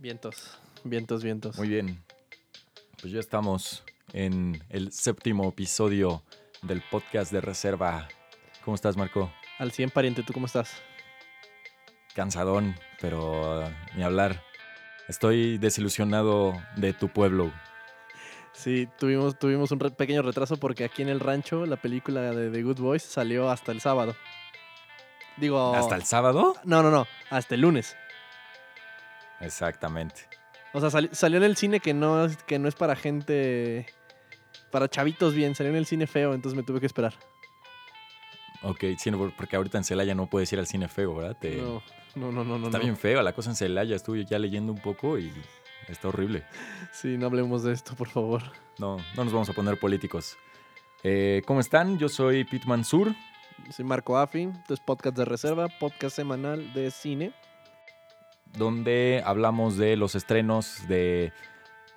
Vientos, vientos, vientos. Muy bien. Pues ya estamos en el séptimo episodio del podcast de reserva. ¿Cómo estás, Marco? Al 100, pariente, ¿tú cómo estás? Cansadón, pero uh, ni hablar. Estoy desilusionado de tu pueblo. Sí, tuvimos, tuvimos un re- pequeño retraso porque aquí en el rancho la película de The Good Boys salió hasta el sábado. Digo... ¿Hasta el sábado? No, no, no, hasta el lunes. Exactamente. O sea, sali- salió en el cine que no, es- que no es para gente... Para chavitos bien, salió en el cine feo, entonces me tuve que esperar. Ok, sí, porque ahorita en Celaya no puedes ir al cine feo, ¿verdad? Te- No, no, no, no, no. Está no. bien feo la cosa en Celaya. Estuve ya leyendo un poco y está horrible. Sí, no hablemos de esto, por favor. No, no nos vamos a poner políticos. Eh, ¿Cómo están? Yo soy Pete Mansur. Soy Marco Affi, esto es Podcast de Reserva, podcast semanal de cine. Donde hablamos de los estrenos de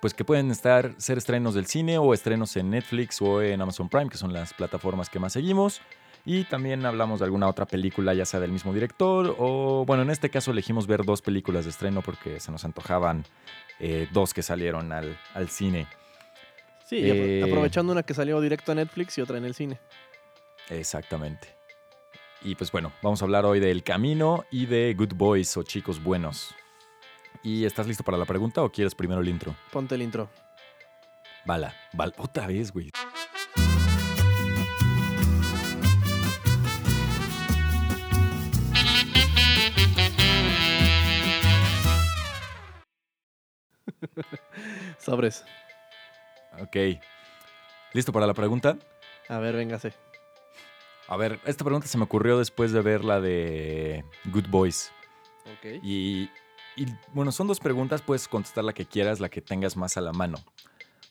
pues que pueden estar ser estrenos del cine o estrenos en Netflix o en Amazon Prime, que son las plataformas que más seguimos. Y también hablamos de alguna otra película, ya sea del mismo director o, bueno, en este caso elegimos ver dos películas de estreno porque se nos antojaban eh, dos que salieron al, al cine. Sí, Eh. aprovechando una que salió directo a Netflix y otra en el cine. Exactamente. Y pues bueno, vamos a hablar hoy del camino y de Good Boys o Chicos Buenos. ¿Y estás listo para la pregunta o quieres primero el intro? Ponte el intro. Bala, bala, otra vez, güey. Sobres. Ok. ¿Listo para la pregunta? A ver, véngase. A ver, esta pregunta se me ocurrió después de ver la de Good Boys. Ok. Y, y, bueno, son dos preguntas, puedes contestar la que quieras, la que tengas más a la mano.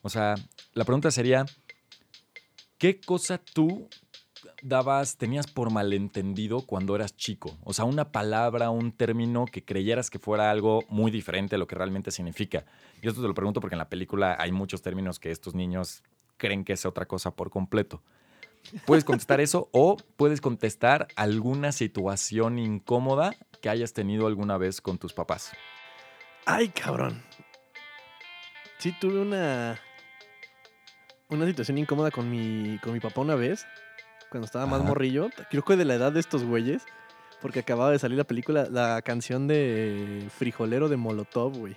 O sea, la pregunta sería, ¿qué cosa tú dabas, tenías por malentendido cuando eras chico? O sea, una palabra, un término que creyeras que fuera algo muy diferente a lo que realmente significa. Y esto te lo pregunto porque en la película hay muchos términos que estos niños creen que es otra cosa por completo. Puedes contestar eso o puedes contestar alguna situación incómoda que hayas tenido alguna vez con tus papás. Ay, cabrón. Sí, tuve una. Una situación incómoda con mi, con mi papá una vez. Cuando estaba más Ajá. morrillo. Creo que de la edad de estos güeyes. Porque acababa de salir la película, la canción de Frijolero de Molotov, güey.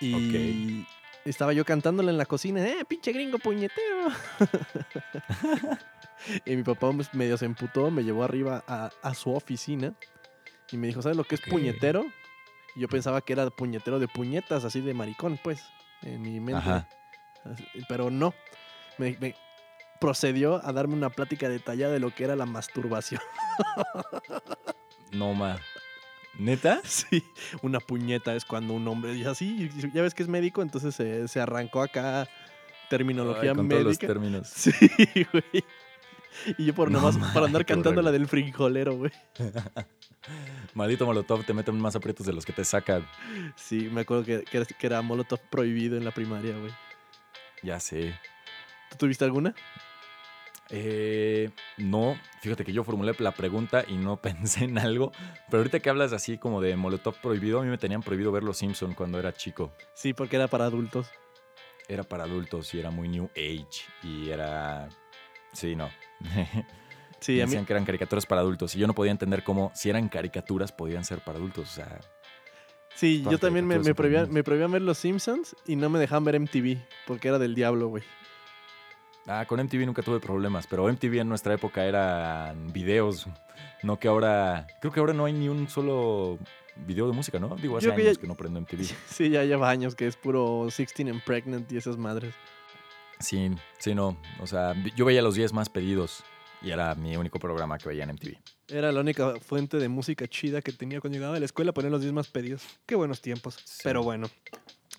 Y estaba yo cantándola en la cocina. ¡Eh, pinche gringo puñetero! y mi papá pues, medio se emputó, me llevó arriba a, a su oficina. Y me dijo, ¿sabes lo que es puñetero? Y yo pensaba que era puñetero de puñetas, así de maricón, pues, en mi mente. Ajá. Pero no. Me, me procedió a darme una plática detallada de lo que era la masturbación. No, ma. ¿Neta? Sí, una puñeta es cuando un hombre dice así, ya ves que es médico, entonces se, se arrancó acá terminología Ay, con todos los médica. términos. Sí, güey. Y yo por No nomás, para andar cantando la del frijolero, güey. Maldito Molotov, te meten más aprietos de los que te saca. Sí, me acuerdo que, que era, que era Molotov prohibido en la primaria, güey. Ya sé. ¿Tú tuviste alguna? Eh, no, fíjate que yo formulé la pregunta y no pensé en algo. Pero ahorita que hablas así como de Molotov prohibido, a mí me tenían prohibido ver Los Simpson cuando era chico. Sí, porque era para adultos. Era para adultos y era muy new age. Y era. Sí, no. Sí, Me a mí, decían que eran caricaturas para adultos. Y yo no podía entender cómo, si eran caricaturas, podían ser para adultos. O sea, sí, yo también me, me, prohibían, me prohibían ver Los Simpsons y no me dejaban ver MTV, porque era del diablo, güey. Ah, con MTV nunca tuve problemas, pero MTV en nuestra época eran videos, no que ahora, creo que ahora no hay ni un solo video de música, ¿no? Digo, hace Yo creo que años ya- que no prendo MTV. Sí, ya lleva años que es puro 16 and Pregnant y esas madres. Sí, sí, no, o sea, yo veía los 10 más pedidos y era mi único programa que veía en MTV. Era la única fuente de música chida que tenía cuando llegaba a la escuela, poner los 10 más pedidos. Qué buenos tiempos. Sí. Pero bueno,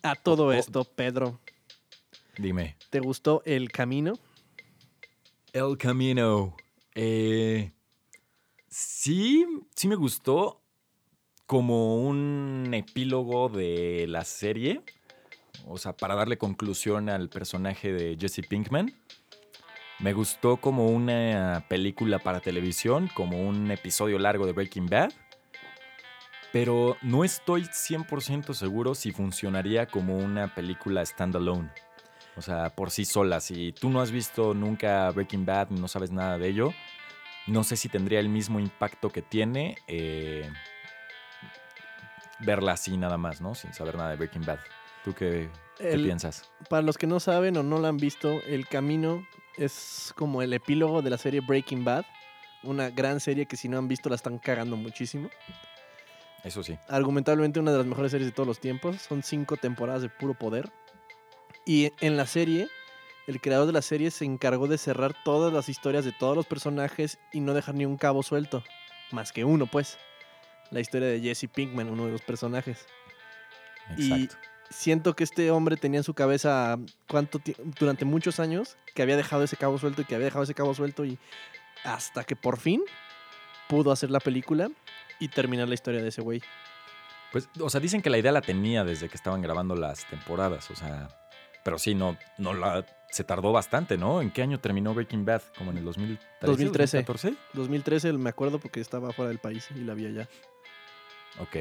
a todo esto, Pedro, Dime. ¿te gustó El Camino? El Camino. Eh, sí, sí me gustó como un epílogo de la serie. O sea, para darle conclusión al personaje de Jesse Pinkman. Me gustó como una película para televisión, como un episodio largo de Breaking Bad. pero no estoy 100% seguro si funcionaría como una película standalone. O sea, por sí sola. Si tú no has visto nunca Breaking Bad, no sabes nada de ello, no sé si tendría el mismo impacto que tiene eh, verla así nada más, ¿no? Sin saber nada de Breaking Bad. ¿Tú qué, qué piensas? Para los que no saben o no la han visto, El Camino es como el epílogo de la serie Breaking Bad. Una gran serie que si no han visto la están cagando muchísimo. Eso sí. Argumentablemente una de las mejores series de todos los tiempos. Son cinco temporadas de puro poder. Y en la serie, el creador de la serie se encargó de cerrar todas las historias de todos los personajes y no dejar ni un cabo suelto. Más que uno, pues. La historia de Jesse Pinkman, uno de los personajes. Y- Exacto. siento que este hombre tenía en su cabeza cuánto durante muchos años que había dejado ese cabo suelto y que había dejado ese cabo suelto y hasta que por fin pudo hacer la película y terminar la historia de ese güey. Pues, o sea, dicen que la idea la tenía desde que estaban grabando las temporadas, o sea, pero sí, no, no la, se tardó bastante, ¿no? ¿En qué año terminó Breaking Bad? ¿Como en el 2013? 2013. 2014? 2013 me acuerdo porque estaba fuera del país y la vi allá. Ok.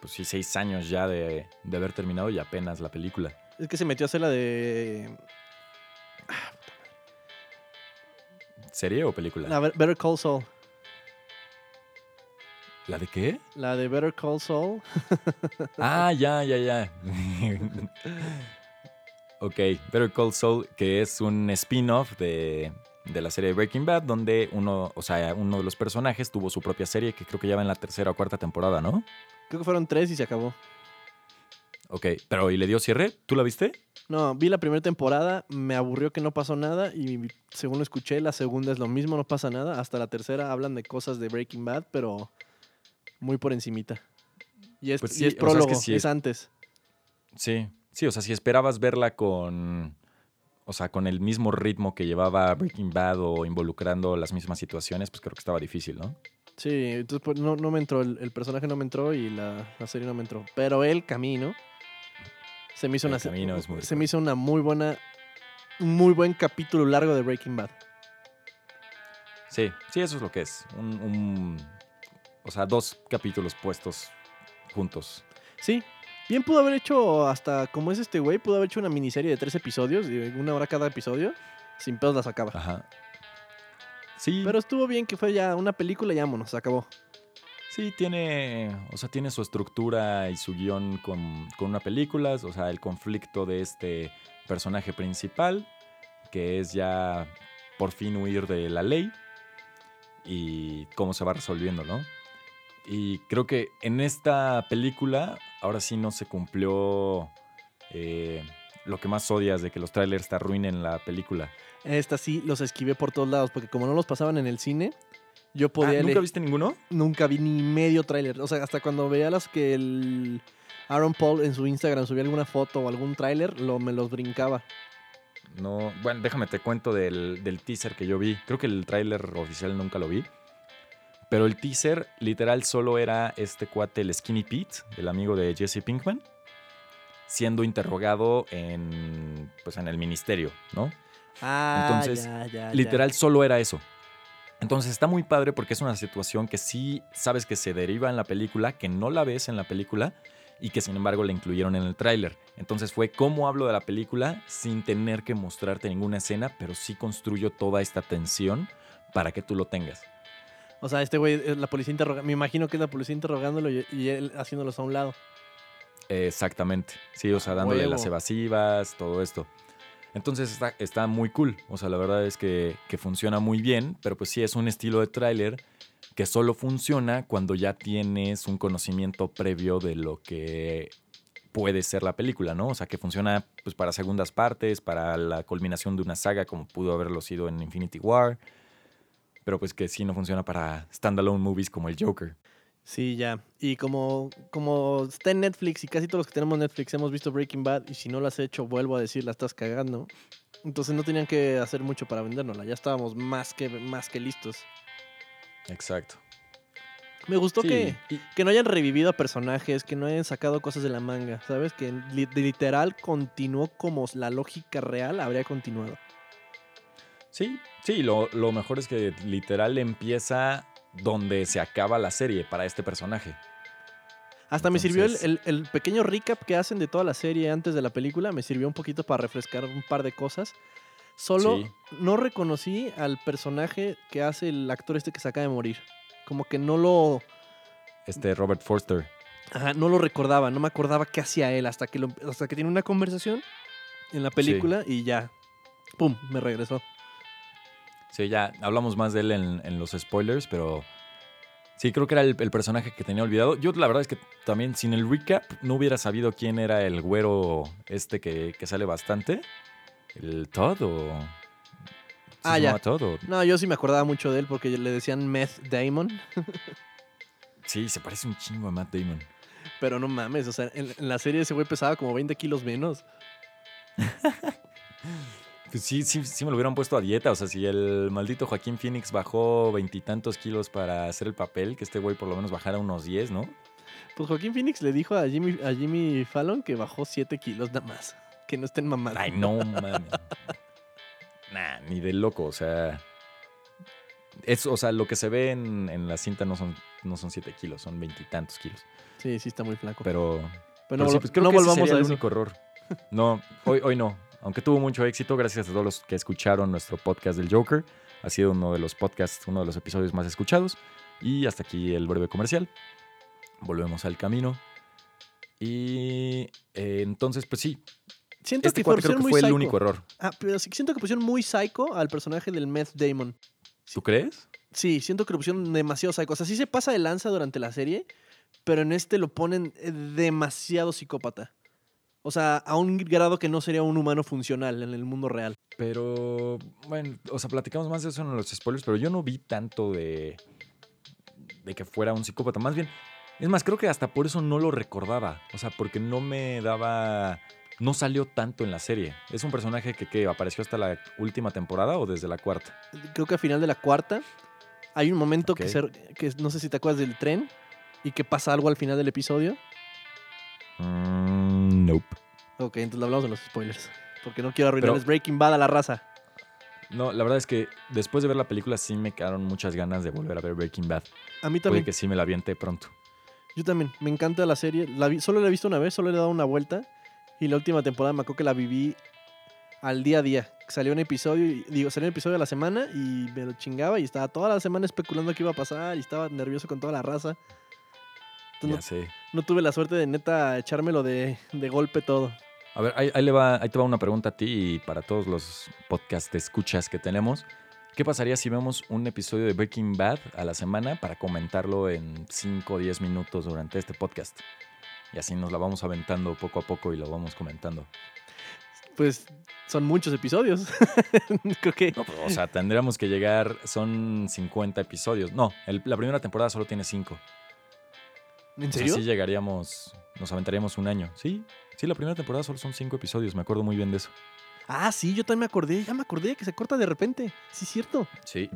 Pues sí, seis años ya de, de haber terminado y apenas la película. Es que se metió a hacer la de ¿Serie o película? la Be- Better Call Saul. ¿La de qué? La de Better Call Saul. Ah, ya, ya, ya. ok, Better Call Saul, que es un spin-off de, de la serie Breaking Bad, donde uno, o sea, uno de los personajes tuvo su propia serie, que creo que ya va en la tercera o cuarta temporada, ¿no? Creo que fueron tres y se acabó. Ok, pero ¿y le dio cierre? ¿Tú la viste? No, vi la primera temporada, me aburrió que no pasó nada y según lo escuché, la segunda es lo mismo, no pasa nada. Hasta la tercera hablan de cosas de Breaking Bad, pero muy por encimita. Y es, Pues y sí, es o sea, es que prólogo, sí es es- antes. Sí, sí, o sea, si esperabas verla con, o sea, con el mismo ritmo que llevaba Breaking Bad o involucrando las mismas situaciones, pues creo que estaba difícil, ¿no? Sí, entonces pues, no, no me entró, el, el personaje no me entró y la, la serie no me entró. Pero el camino se me hizo El una Camino es muy se me hizo una muy buena, un muy buen capítulo largo de Breaking Bad. Sí, sí, eso es lo que es. Un, un- o sea, dos capítulos puestos juntos. Sí, bien pudo haber hecho hasta como es este güey, pudo haber hecho una miniserie de tres episodios, de una hora cada episodio, sin pedos la sacaba. Ajá. Sí, Pero estuvo bien que fue ya una película y vámonos, se acabó. sí, tiene, o sea, tiene su estructura y su guion con, con una película, o sea, el conflicto de este personaje principal, que es ya por fin huir de la ley y cómo se va resolviendo, ¿no? Y creo que en esta película, ahora sí no se cumplió eh, lo que más odias de que los trailers te arruinen la película. Esta sí los esquivé por todos lados, porque como no los pasaban en el cine, yo Ah, podía ¿Nunca ele- viste ninguno? nunca vi ni medio tráiler. O sea, hasta cuando veía las que el Aaron Paul en su Instagram subía alguna foto o algún tráiler, lo, me los brincaba. No, bueno, déjame te cuento del, del teaser que yo vi. Creo que el tráiler oficial nunca lo vi. Pero el teaser literal solo era este cuate, el Skinny Pete, el amigo de Jesse Pinkman, siendo interrogado en, pues, en el ministerio, ¿no? Ah, Entonces, ya, ya, ya. Literal solo era eso. Entonces está muy padre porque es una situación que sí sabes que se deriva en la película, que no la ves en la película y que sin embargo la incluyeron en el tráiler. Entonces fue cómo hablo de la película sin tener que mostrarte ninguna escena, pero sí construyo toda esta tensión para que tú lo tengas. O sea, este güey, eh, la policía interrogando, me imagino que es la policía interrogándolo y, y él haciéndolos a un lado. Exactamente. Sí, o sea, dándole huevo. las evasivas, todo esto. Entonces está, está muy cool. O sea, la verdad es que, que funciona muy bien, pero pues sí es un estilo de tráiler que solo funciona cuando ya tienes un conocimiento previo de lo que puede ser la película, ¿no? O sea, que funciona pues para segundas partes, para la culminación de una saga como pudo haberlo sido en Infinity War, pero pues que sí no funciona para standalone movies como el Joker. Sí, ya. Y como, como está en Netflix y casi todos los que tenemos Netflix hemos visto Breaking Bad y si no lo has hecho, vuelvo a decir, la estás cagando. Entonces no tenían que hacer mucho para vendérnosla. Ya estábamos más que, más que listos. Exacto. Me gustó Sí, que, que no hayan revivido a personajes, que no hayan sacado cosas de la manga, ¿sabes? Que li- literal continuó como la lógica real habría continuado. Sí, sí, lo, lo mejor es que literal empieza donde se acaba la serie para este personaje. Hasta me sirvió el, el- el pequeño recap que hacen de toda la serie antes de la película. Me sirvió un poquito para refrescar un par de cosas. Solo Sí. no reconocí al personaje que hace el actor este que se acaba de morir. Como que no lo, Este Robert Forster. ajá, no lo recordaba, no me acordaba qué hacía él hasta que, lo- hasta que tiene una conversación en la película y ya, ¡pum!, me regresó. Sí, ya hablamos más de él en, en los spoilers, pero sí, creo que era el, el personaje que tenía olvidado. Yo la verdad es que también sin el recap no hubiera sabido quién era el güero este que, que sale bastante. ¿El Todd o...? ¿Sí Ah, ya. llama Todd o- No, yo sí me acordaba mucho de él porque le decían Meth Damon, Sí, se parece un chingo a Matt Damon. pero no mames, o sea, en, en la serie ese güey pesaba como 20 kilos menos. Pues sí, sí, sí me lo hubieran puesto a dieta. O sea, si el maldito Joaquín Phoenix bajó veintitantos kilos para hacer el papel, que este güey por lo menos bajara unos 10, ¿no? Pues Joaquín Phoenix le dijo a Jimmy, a Jimmy Fallon que bajó 7 kilos nada más. Que no estén mamados. Ay, no, mames. nah, ni de loco, o sea. Es, o sea, lo que se ve en, en la cinta no son, no son 7 kilos, son veintitantos kilos. Sí, sí está muy flaco. Pero, Pero pero no, sí, pues creo no que ese volvamos sería a el eso. único error. No, hoy, hoy no. Aunque tuvo mucho éxito, gracias a todos los que escucharon nuestro podcast del Joker. Ha sido uno de los podcasts, uno de los episodios más escuchados. Y hasta aquí el breve comercial. Volvemos al camino. Y eh, entonces, pues sí, Siento este que cuate creo que muy fue el único error. Ah, pero siento que pusieron muy psycho al personaje del Meth Damon. ¿Tú crees? Sí, siento que lo pusieron demasiado psycho. O sea, sí se pasa de lanza durante la serie, pero en este lo ponen eh, demasiado psicópata. O sea, a un grado que no sería un humano funcional en el mundo real. Pero, bueno, o sea, platicamos más de eso en los spoilers, pero yo no vi tanto de, de que fuera un psicópata. Más bien, es más, creo que hasta por eso no lo recordaba. O sea, porque no me daba. No salió tanto en la serie. Es un personaje que, ¿qué? apareció hasta la última temporada o desde la cuarta. Creo que al final de la cuarta hay un momento que, se- que no sé si te acuerdas del tren y que pasa algo al final del episodio. Mm, nope. Ok, entonces lo hablamos de los spoilers. Porque no quiero arruinarles Breaking Bad a la raza. No, la verdad es que después de ver la película sí me quedaron muchas ganas de volver a ver Breaking Bad. A mí Puede también. que sí me la aviente pronto. Yo también. Me encanta la serie. La vi- solo la he visto una vez, solo le he dado una vuelta. Y la última temporada me acuerdo que la viví al día a día. Salió un episodio, y- digo, salió un episodio a la semana y me lo chingaba y estaba toda la semana especulando qué iba a pasar y estaba nervioso con toda la raza. Ya Entonces sé. no, tuve la suerte de neta echármelo de, de golpe todo. A ver, ahí, ahí le va, ahí te va una pregunta a ti y para todos los podcast de escuchas que tenemos. ¿Qué pasaría si vemos un episodio de Breaking Bad a la semana para comentarlo en 5 o 10 minutos durante este podcast? Y así nos la vamos aventando poco a poco y lo vamos comentando. Pues son muchos episodios. Creo que... No, o sea, tendríamos que llegar, son 50 episodios. No, el- la primera temporada solo tiene 5. ¿En serio? sí llegaríamos, nos aventaríamos un año. Sí, sí, la primera temporada solo son 5 episodios, me acuerdo muy bien de eso. Ah, sí, yo también me acordé. Ya me acordé que se corta de repente. Sí, es cierto. Sí.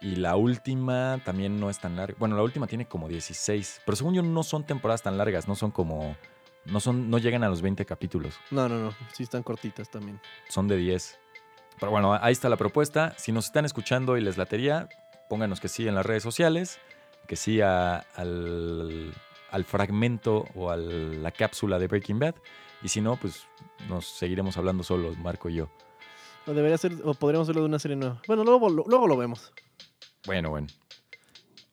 Y la última también no es tan larga. Bueno, la última tiene como 16. Pero según yo no son temporadas tan largas. No son como... No, son, no llegan a los 20 capítulos. No, no, no. Sí están cortitas también. Son de 10. Pero bueno, ahí está la propuesta. Si nos están escuchando y les latería, pónganos que sí en las redes sociales. Que sí a- al, al fragmento o a la cápsula de Breaking Bad. Y si no, pues nos seguiremos hablando solos, Marco y yo. O debería ser, o podríamos hacerlo de una serie nueva. Bueno, luego, lo- luego lo vemos. Bueno, bueno.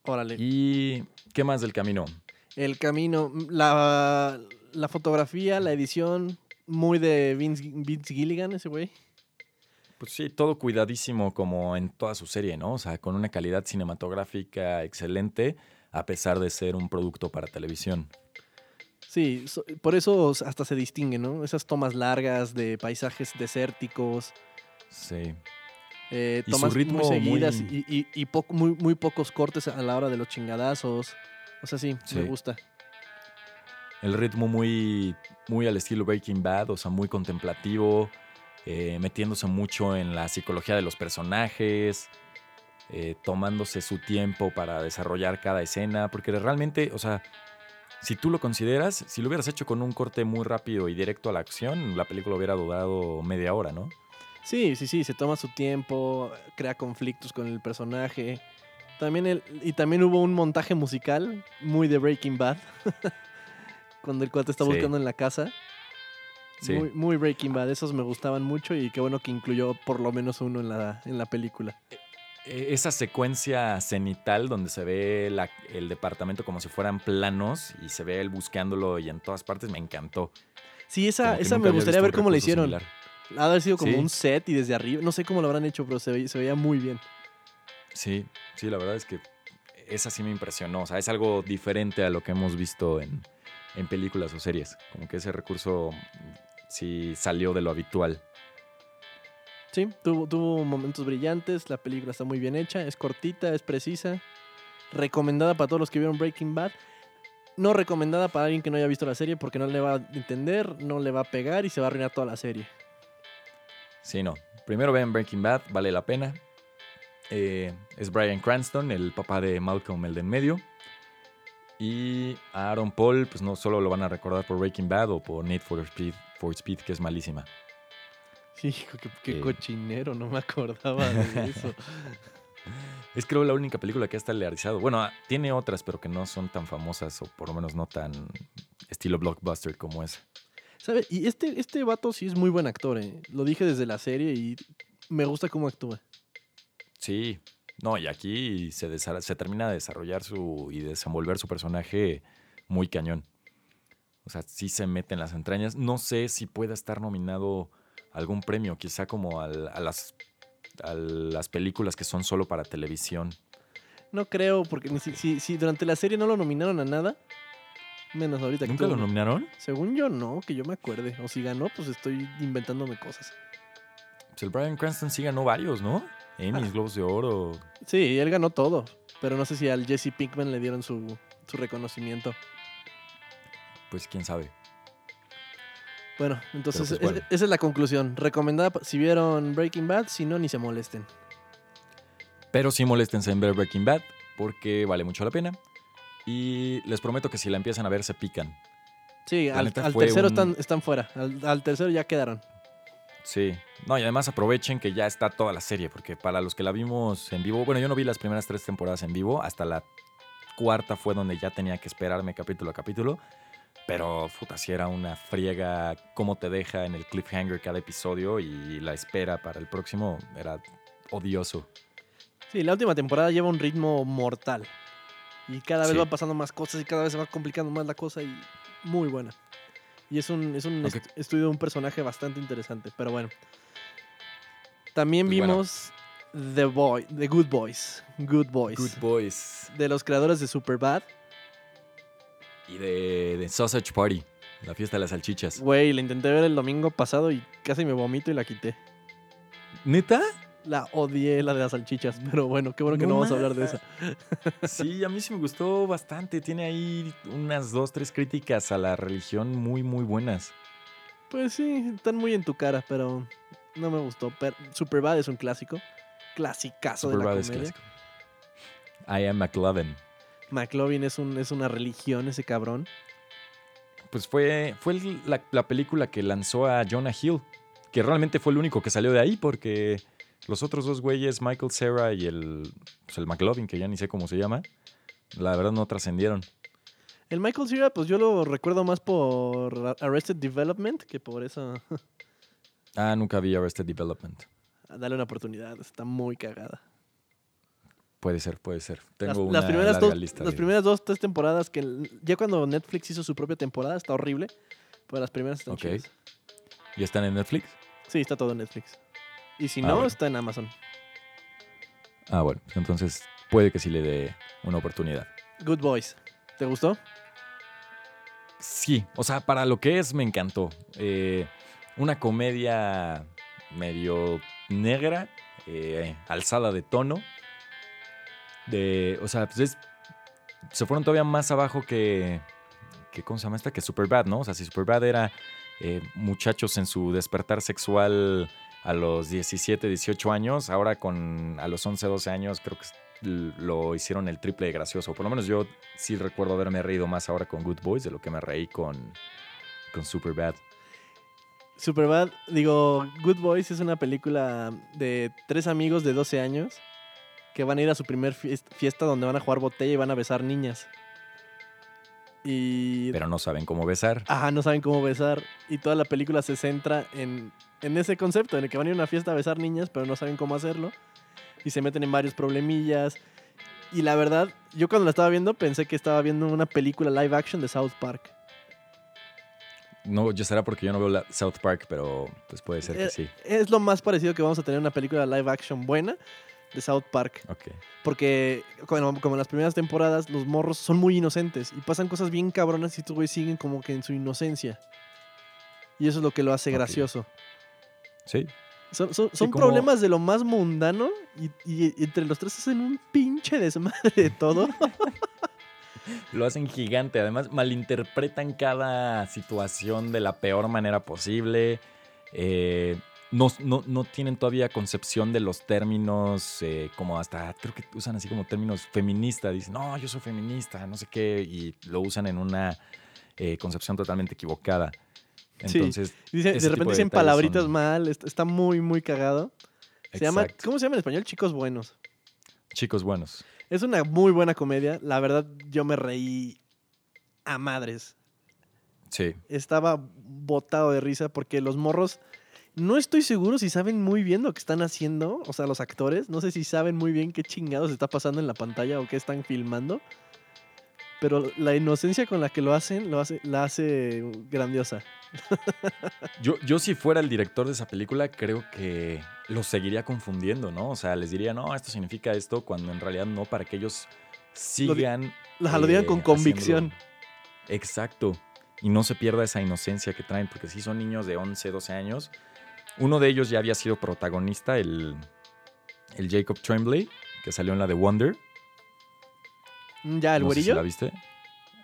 Órale. ¿Y qué más del camino? El camino, la, la fotografía, la edición, muy de Vince, Vince Gilligan, ese güey. Pues sí, todo cuidadísimo como en toda su serie, ¿no? O sea, con una calidad cinematográfica excelente, a pesar de ser un producto para televisión. Sí, so- por eso hasta se distingue, ¿no? Esas tomas largas de paisajes desérticos, Sí. eh, Y su tomas ritmo muy seguidas muy- y, y- y poco- muy, muy pocos cortes a la hora de los chingadazos. O sea, sí, me Sí. gusta. El ritmo muy, muy al estilo Breaking Bad, o sea, muy contemplativo, eh, metiéndose mucho en la psicología de los personajes, eh, tomándose su tiempo para desarrollar cada escena, porque realmente, o sea, si tú lo consideras, si lo hubieras hecho con un corte muy rápido y directo a la acción, la película hubiera durado media hora, ¿no? Sí, sí, sí, se toma su tiempo, crea conflictos con el personaje. También el, y también hubo un montaje musical muy de Breaking Bad. Cuando el cuate está Sí. buscando en la casa. Sí. Muy, muy Breaking Bad. Esos me gustaban mucho y qué bueno que incluyó por lo menos uno en la, en la película. Eh, Esa secuencia cenital donde se ve la- el departamento como si fueran planos y se ve él buscándolo y en todas partes me encantó. Sí, esa, esa me gustaría ver cómo la recurso hicieron. similar. Ha de haber sido como Sí. un set y desde arriba. No sé cómo lo habrán hecho, pero se, ve- se veía muy bien. Sí, sí, la verdad es que esa sí me impresionó. O sea, es algo diferente a lo que hemos visto en, en películas o series. Como que ese recurso sí salió de lo habitual. Sí, tuvo, tuvo momentos brillantes. La película está muy bien hecha. Es cortita, es precisa. Recomendada para todos los que vieron Breaking Bad. No recomendada para alguien que no haya visto la serie porque no le va a entender, no le va a pegar y se va a arruinar toda la serie. Sí, no. Primero ven Breaking Bad, vale la pena. Eh, es Brian Cranston, el papá de Malcolm, el de en medio. Y a Aaron Paul, pues no solo lo van a recordar por Breaking Bad o por Need for Speed, for Speed que es malísima. Sí, qué, qué Eh. cochinero, no me acordaba de eso. Es creo la única película que ha estelarizado. Bueno, ah, tiene otras, pero que no son tan famosas o por lo menos no tan estilo blockbuster como esa. ¿Sabe? Y este, este vato sí es muy buen actor, ¿eh? Lo dije desde la serie y me gusta cómo actúa. Sí, no, y aquí se, se termina de desarrollar su y desenvolver su personaje muy cañón. O sea, sí se mete en las entrañas. No sé si pueda estar nominado a algún premio, quizá como al- a, las, a las películas que son solo para televisión. No creo, porque ni si, si- si durante la serie no lo nominaron a nada, menos ahorita que ¿Nunca lo nominaron? Según yo, no, que yo me acuerde. O si ganó, pues estoy inventándome cosas. Pues el Brian Cranston sí ganó varios, ¿no? Emmys, Ah. Globos de Oro. Sí, él ganó todo. Pero no sé si al Jesse Pinkman le dieron su, su reconocimiento. Pues quién sabe. Bueno, entonces pues, bueno. esa es la conclusión. Recomendada si vieron Breaking Bad, si no, ni se molesten. Pero sí moléstense en ver Breaking Bad porque vale mucho la pena. Y les prometo que si la empiezan a ver se pican. Sí, al, tercero un- están, están fuera. Al, al tercero ya quedaron. Sí. No, y además aprovechen que ya está toda la serie, porque para los que la vimos en vivo, bueno, yo no vi las primeras tres temporadas en vivo, hasta la cuarta fue donde ya tenía que esperarme capítulo a capítulo. Pero, puta, si era una friega cómo te deja en el cliffhanger cada episodio y la espera para el próximo era odioso. Sí, la última temporada lleva un ritmo mortal. Y cada vez Sí. van pasando más cosas y cada vez se va complicando más la cosa y muy buena. Y es un, es un est- estudio de un personaje bastante interesante, pero bueno. También Pues bueno. vimos The Boy, The Good Boys. Good Boys. Good Boys. de los creadores de Superbad. Y de, de Sausage Party, la fiesta de las salchichas. Güey, la intenté ver el domingo pasado y casi me vomito y la quité. ¿Neta? La odié, la de las salchichas, pero bueno, qué bueno que no, No vamos a hablar de esa. Sí, a mí sí me gustó bastante. Tiene ahí unas dos, tres críticas a la religión muy, muy buenas. Pues sí, están muy en tu cara, pero no me gustó. Pero Superbad es un clásico. Clasicazo de la Superbad es comedia. clásico. I am McLovin. McLovin es, un, es una religión, ese cabrón. Pues fue, fue la, la película que lanzó a Jonah Hill, que realmente fue el único que salió de ahí porque los otros dos güeyes, Michael Cera y el, pues el McLovin, que ya ni sé cómo se llama, la verdad no trascendieron. El Michael Cera, pues yo lo recuerdo más por Arrested Development que por eso. Ah, nunca vi Arrested Development. Dale una oportunidad, está muy cagada. Puede ser, puede ser. Tengo Las, una las primeras, larga dos, lista las de- primeras dos, tres temporadas que ya cuando Netflix hizo su propia temporada está horrible, pero las primeras están chidas. ¿Y están en Netflix? Sí, está todo en Netflix. Y si Ah, no, bueno. está en Amazon. Ah, bueno, entonces puede que sí le dé una oportunidad. Good Boys. ¿Te gustó? Sí, o sea, para lo que es me encantó. Eh, una comedia medio negra, eh, alzada de tono. De, o sea, pues es- se fueron todavía más abajo que, que, ¿cómo se llama esta? Que Superbad, ¿no? O sea, si Superbad era eh, muchachos en su despertar sexual a los 17, 18 años, ahora con a los 11, 12 años creo que lo hicieron el triple gracioso. Por lo menos yo sí recuerdo haberme reído más ahora con Good Boys de lo que me reí con, con Superbad. Superbad, digo, Good Boys es una película de tres amigos de 12 años que van a ir a su primer fies- fiesta donde van a jugar botella y van a besar niñas. Y Pero no saben cómo besar. Ajá, no saben cómo besar. Y toda la película se centra en, en ese concepto, en el que van a ir a una fiesta a besar niñas, pero no saben cómo hacerlo. Y se meten en varios problemillas. Y la verdad, yo cuando la estaba viendo pensé que estaba viendo una película live action de South Park. No, yo será porque yo no veo la South Park, pero pues puede ser que Eh, sí. Es lo más parecido que vamos a tener una película live action buena de South Park. Ok. Porque, como, como en las primeras temporadas, los morros son muy inocentes y pasan cosas bien cabronas y estos güeyes siguen como que en su inocencia. Y eso es lo que lo hace gracioso. Sí. Son, son- son como- problemas de lo más mundano y, y- y entre los tres hacen un pinche desmadre de todo. Lo hacen gigante. Además, malinterpretan cada situación de la peor manera posible. Eh, no, no- no tienen todavía concepción de los términos, eh, como hasta, creo que usan así como términos feministas. Dicen, no, yo soy feminista, no sé qué, y lo usan en una eh, concepción totalmente equivocada. Sí. Entonces, Dice- Ese de repente dicen palabritas son- mal, está, muy, muy cagado. Se llama. ¿Cómo se llama en español? Chicos Buenos. chicos buenos. Es una muy buena comedia. La verdad, yo me reí a madres. Sí. Estaba botado de risa porque los morros. No estoy seguro si saben muy bien lo que están haciendo, o sea, los actores. No sé si saben muy bien qué chingados está pasando en la pantalla o qué están filmando. Pero la inocencia con la que lo hacen, lo hace, la hace grandiosa. Yo, yo si fuera el director de esa película, creo que los seguiría confundiendo, ¿no? O sea, les diría, no, esto significa esto, cuando en realidad no, para que ellos sigan. Lo, lo digan eh, con convicción. haciendo- Exacto. Y no se pierda esa inocencia que traen, porque sí son niños de 11, 12 años. Uno de ellos ya había sido protagonista, el, el Jacob Tremblay, que salió en la de Wonder. Mm, ¿Ya, el No sé si güerillo? ¿La viste?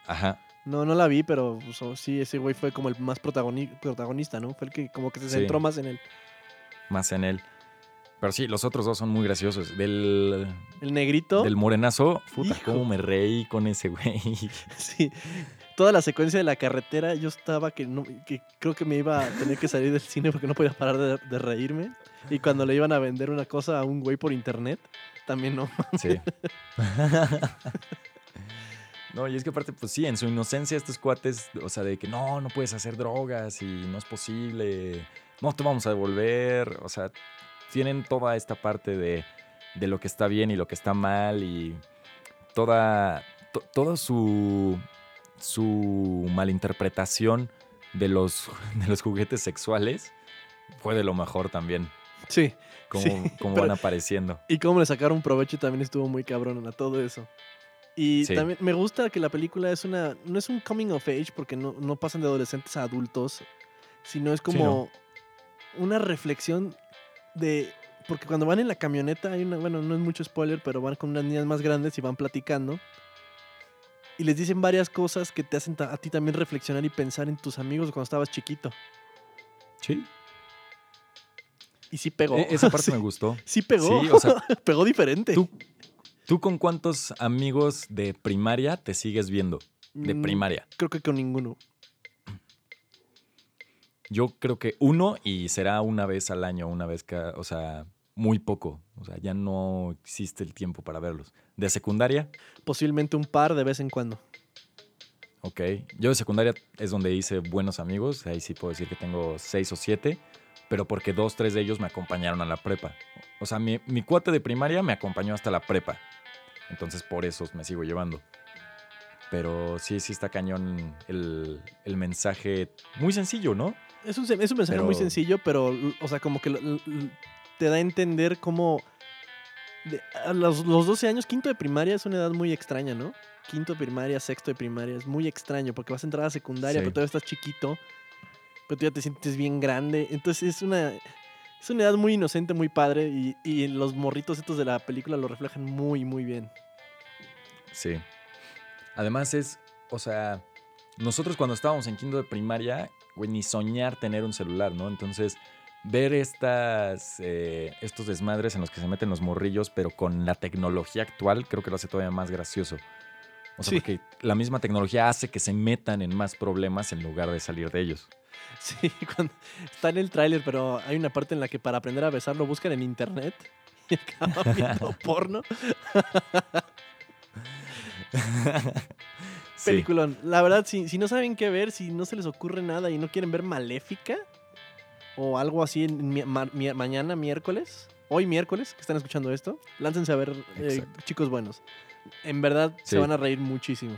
Ajá. No, no la vi, pero pues, oh, sí, ese güey fue como el más protagoni- protagonista, ¿no? Fue el que como que se Sí. centró más en él. Más en él. Pero sí, los otros dos son muy graciosos. Del, El negrito. Del morenazo, puta, Hijo. cómo me reí con ese güey. Sí. Toda la secuencia de la carretera, yo estaba que, no, que creo que me iba a tener que salir del cine porque no podía parar de, reírme. Y cuando le iban a vender una cosa a un güey por internet, también no. Sí. No, y es que aparte, pues sí, en su inocencia estos cuates, o sea, de que no, no puedes hacer drogas y no es posible, no te vamos a devolver, o sea, tienen toda esta parte de, de lo que está bien y lo que está mal y toda, to- toda su, su malinterpretación de los, de los juguetes sexuales fue de lo mejor también, Sí. cómo, Sí, cómo pero- van apareciendo. Y cómo le sacaron provecho también estuvo muy cabrón a todo eso. Y Sí. también me gusta que la película es una. No es un coming of age porque no, no pasan de adolescentes a adultos, sino es como una reflexión de. Porque cuando van en la camioneta, hay una. Bueno, no es mucho spoiler, pero van con unas niñas más grandes y van platicando. Y les dicen varias cosas que te hacen a ti también reflexionar y pensar en tus amigos cuando estabas chiquito. Sí. Y sí pegó. E- Esa parte sí, me gustó. sí pegó. Sí, o sea, pegó diferente. ¿Tú, ¿Tú con cuántos amigos de primaria te sigues viendo? De Mm, primaria. Creo que con ninguno. Yo creo que uno y será una vez al año, una vez cada, o sea, muy poco. O sea, ya no existe el tiempo para verlos. De secundaria, Posiblemente un par de vez en cuando. ok. Yo de secundaria es donde hice buenos amigos. Ahí sí puedo decir que tengo seis o siete. Pero porque dos, tres de ellos me acompañaron a la prepa. O sea, mi, mi cuate de primaria me acompañó hasta la prepa. Entonces por eso me sigo llevando. Pero sí, sí está cañón el, el mensaje. Muy sencillo, ¿no? Es un, es un mensaje muy sencillo, pero, o sea, como que te da a entender cómo. De- a los, los 12 años, quinto de primaria es una edad muy extraña, ¿no? Quinto de primaria, sexto de primaria, es muy extraño porque vas a entrar a secundaria, Sí. pero todavía estás chiquito, pero tú ya te sientes bien grande. Entonces es una. Es una edad muy inocente, muy padre, y, y los morritos estos de la película lo reflejan muy, muy bien. Sí. Además es, o sea, nosotros cuando estábamos en quinto de primaria, güey, ni soñar tener un celular, ¿no? Entonces, ver estas, eh, estos desmadres en los que se meten los morrillos, pero con la tecnología actual, creo que lo hace todavía más gracioso. O sea, Sí. porque la misma tecnología hace que se metan en más problemas en lugar de salir de ellos. Sí, cuando está en el tráiler, pero hay una parte en la que para aprender a besar lo buscan en internet y acaban viendo porno. Sí. Peliculón. La verdad, si, si no saben qué ver, si no se les ocurre nada y no quieren ver Maléfica o algo así en mi- ma- mi- mañana, miércoles, hoy miércoles, que están escuchando esto, láncense a ver eh. Chicos Buenos. En verdad, se van a reír muchísimo.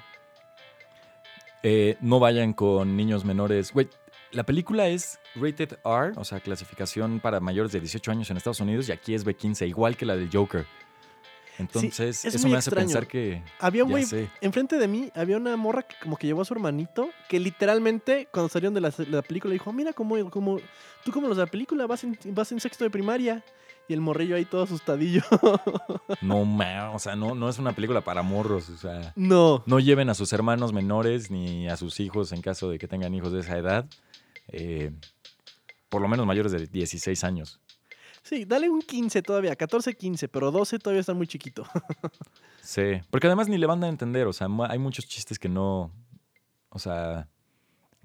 Eh, no vayan con niños menores. Güey, la película es rated R, o sea, clasificación para mayores de 18 años en Estados Unidos, y aquí es B15, igual que la del Joker. Entonces, es eso me hace pensar que. Había un güey enfrente de mí, había una morra que como que llevó a su hermanito, que literalmente cuando salieron de la, la película dijo, mira cómo, cómo tú como los de la película vas en, vas en sexto de primaria. Y el morrillo ahí todo asustadillo. No, ma, o sea, no, no es una película para morros, o sea. no. No lleven a sus hermanos menores ni a sus hijos en caso de que tengan hijos de esa edad. eh, por lo menos mayores de 16 años. Sí, dale un 15 todavía, 14, 15, pero 12 todavía está muy chiquito. Sí, porque además ni le van a entender, o sea, hay muchos chistes que no, o sea,